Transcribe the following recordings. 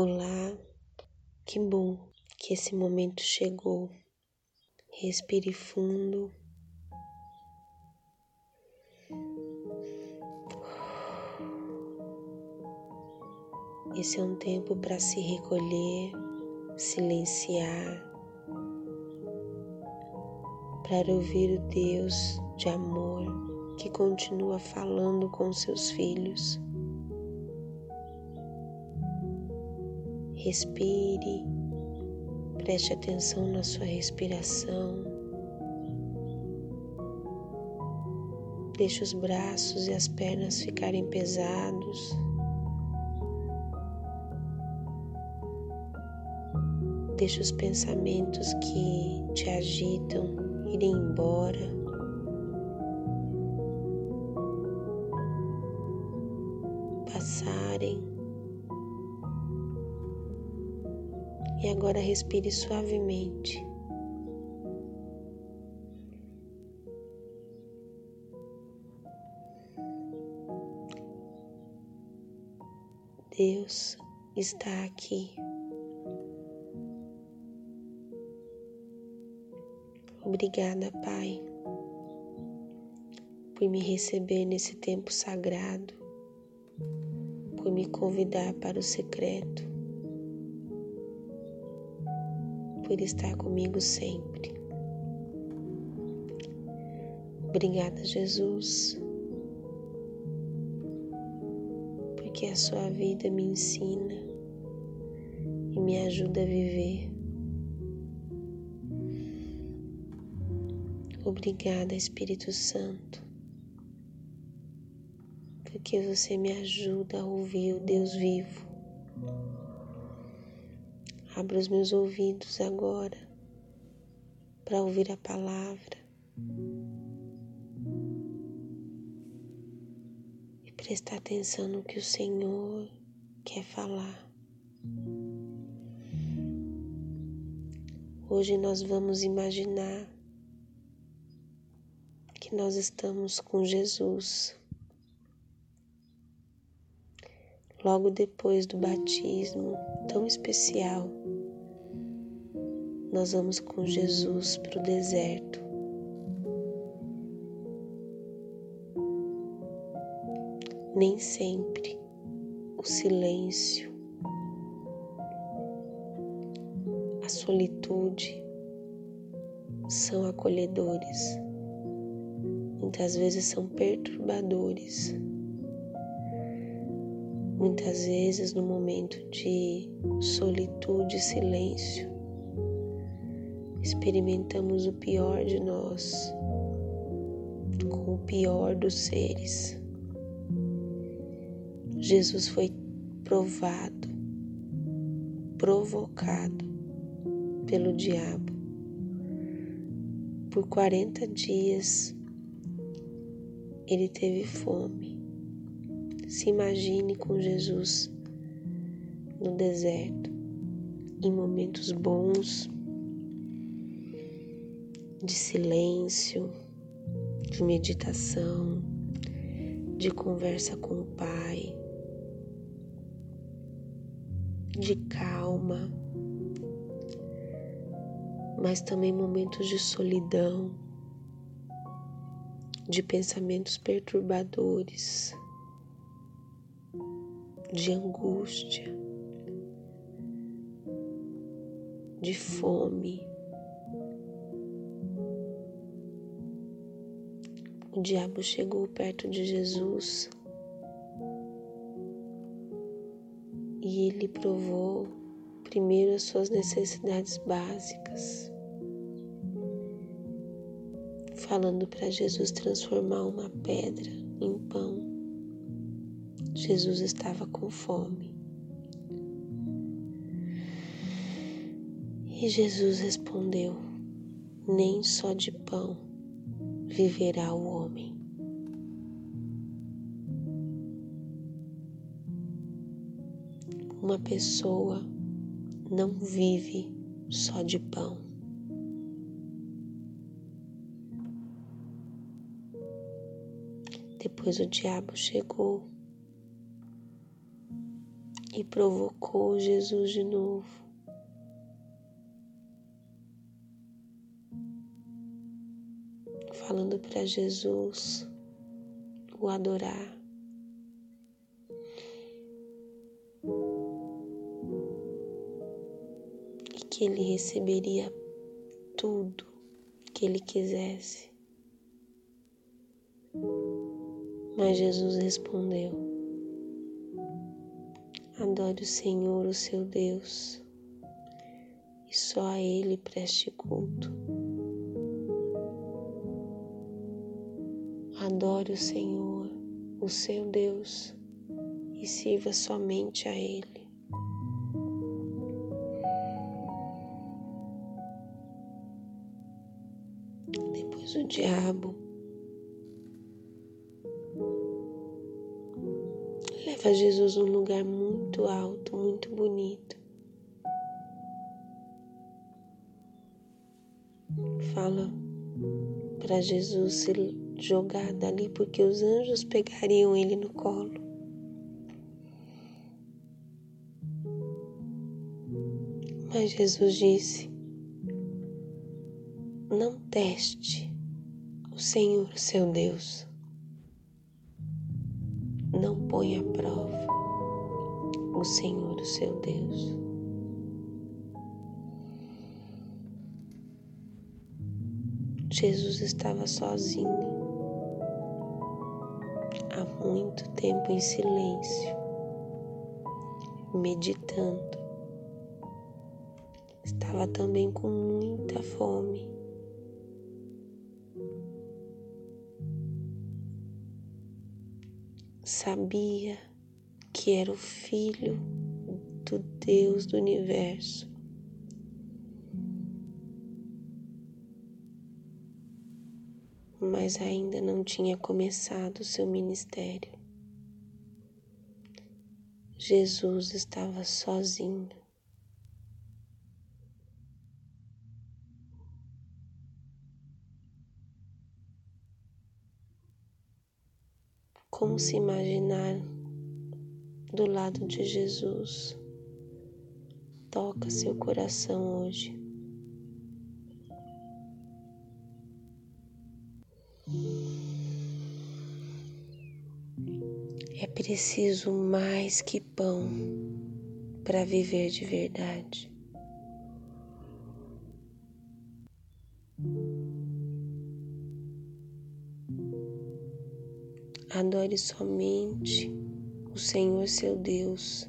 Olá, que bom que esse momento chegou. Respire fundo. Esse é um tempo para se recolher, silenciar, para ouvir o Deus de amor que continua falando com seus filhos. Respire, preste atenção na sua respiração. Deixe os braços e as pernas ficarem pesados. Deixe os pensamentos que te agitam irem embora. Passarem. E agora respire suavemente. Deus está aqui. Obrigada, Pai, por me receber nesse tempo sagrado, por me convidar para o secreto, por estar comigo sempre. Obrigada, Jesus, porque a Sua vida me ensina e me ajuda a viver Obrigada, Espírito Santo, porque você me ajuda a ouvir o Deus vivo. Abra os meus ouvidos agora para ouvir a palavra e prestar atenção no que o Senhor quer falar. Hoje nós vamos imaginar que nós estamos com Jesus. Logo depois do batismo tão especial, nós vamos com Jesus para o deserto. Nem sempre o silêncio, a solitude são acolhedores muitas vezes são perturbadores. Muitas vezes, no momento de solitude e silêncio, experimentamos o pior de nós, com o pior dos seres. Jesus foi provado, provocado pelo diabo por 40 dias ele teve fome. Se imagine com Jesus no deserto, em momentos bons de silêncio, de meditação, de conversa com o Pai, de calma, mas também momentos de solidão de pensamentos perturbadores, de angústia, de fome. O diabo chegou perto de Jesus e ele provou primeiro as suas necessidades básicas falando para Jesus transformar uma pedra. Jesus estava com fome. E Jesus respondeu: Nem só de pão viverá o homem. Uma pessoa não vive só de pão. Depois o diabo chegou e provocou Jesus de novo. Falando para Jesus o adorar. E que ele receberia tudo que ele quisesse. Mas Jesus respondeu: Adore o Senhor, o seu Deus, e só a Ele preste culto. Adore o Senhor, o seu Deus, e sirva somente a Ele. Depois o diabo leva Jesus num lugar muito alto, muito bonito. Fala para Jesus se jogar dali porque os anjos pegariam ele no colo. Mas Jesus disse: Não teste o Senhor, seu Deus não põe à prova o Senhor, o seu Deus. Jesus estava sozinho há muito tempo em silêncio, meditando. Estava também com muita fome. Sabia que era o Filho do Deus do universo. Mas ainda não tinha começado o seu ministério. Jesus estava sozinho. Como se imaginar do lado de Jesus? Toca seu coração hoje. É preciso mais que pão para viver de verdade. Adore somente o Senhor seu Deus.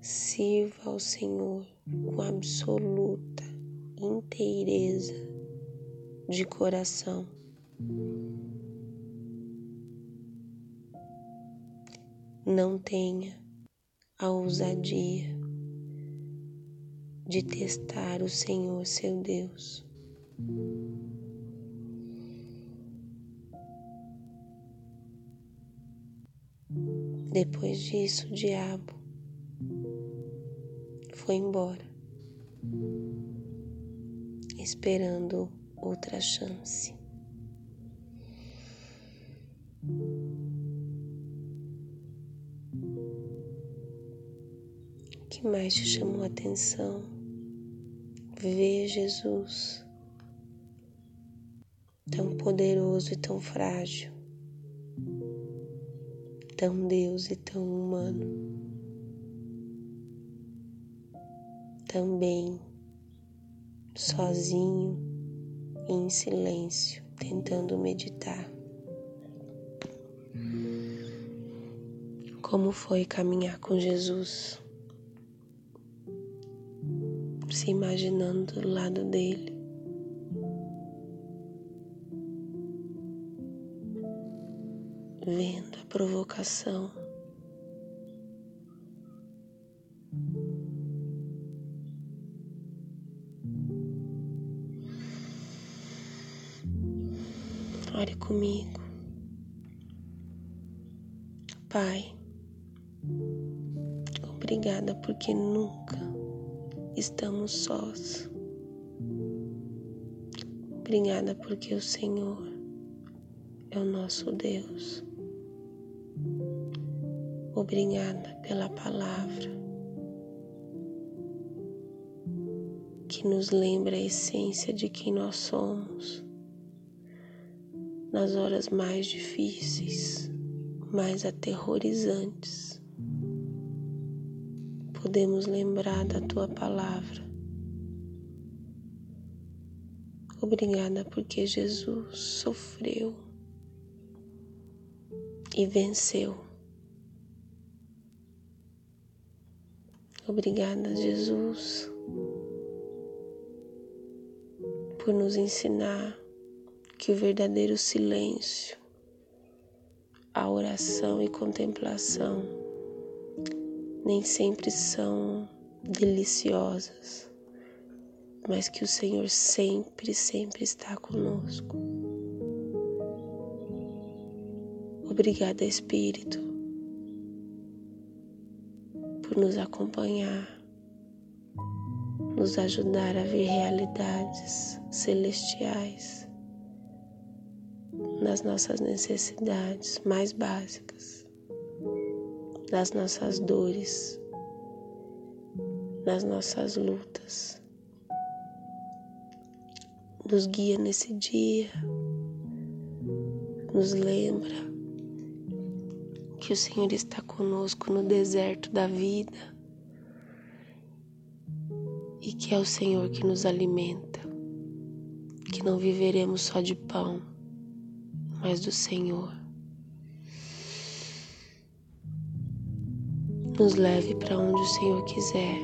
Sirva ao Senhor com absoluta inteireza de coração. Não tenha a ousadia de testar o Senhor seu Deus. Depois disso, o diabo foi embora, esperando outra chance. O que mais te chamou a atenção? Ver Jesus tão poderoso e tão frágil tão Deus e tão humano. Também sozinho e em silêncio, tentando meditar. Como foi caminhar com Jesus? Se imaginando do lado dele. Vendo a provocação. Ore comigo. Pai, obrigada porque nunca estamos sós. Obrigada porque o Senhor é o nosso Deus. Obrigada pela palavra que nos lembra a essência de quem nós somos nas horas mais difíceis, mais aterrorizantes. Podemos lembrar da tua palavra. Obrigada porque Jesus sofreu e venceu. Obrigada, Jesus, por nos ensinar que o verdadeiro silêncio, a oração e contemplação nem sempre são deliciosas, mas que o Senhor sempre, sempre está conosco. Obrigada, Espírito, por nos acompanhar, nos ajudar a ver realidades celestiais nas nossas necessidades mais básicas, nas nossas dores, nas nossas lutas. Nos guia nesse dia, nos lembra que o Senhor está conosco no deserto da vida e que é o Senhor que nos alimenta, que não viveremos só de pão mas do Senhor. Nos leve para onde o Senhor quiser.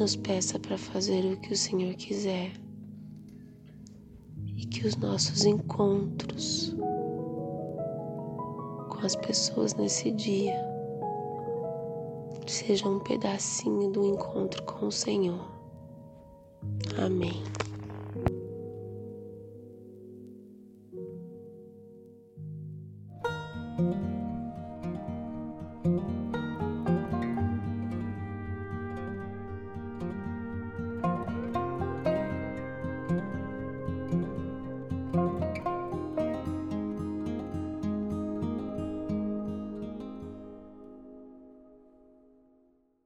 Nos peça para fazer o que o Senhor quiser. E que os nossos encontros as pessoas nesse dia sejam um pedacinho do encontro com o Senhor. Amém.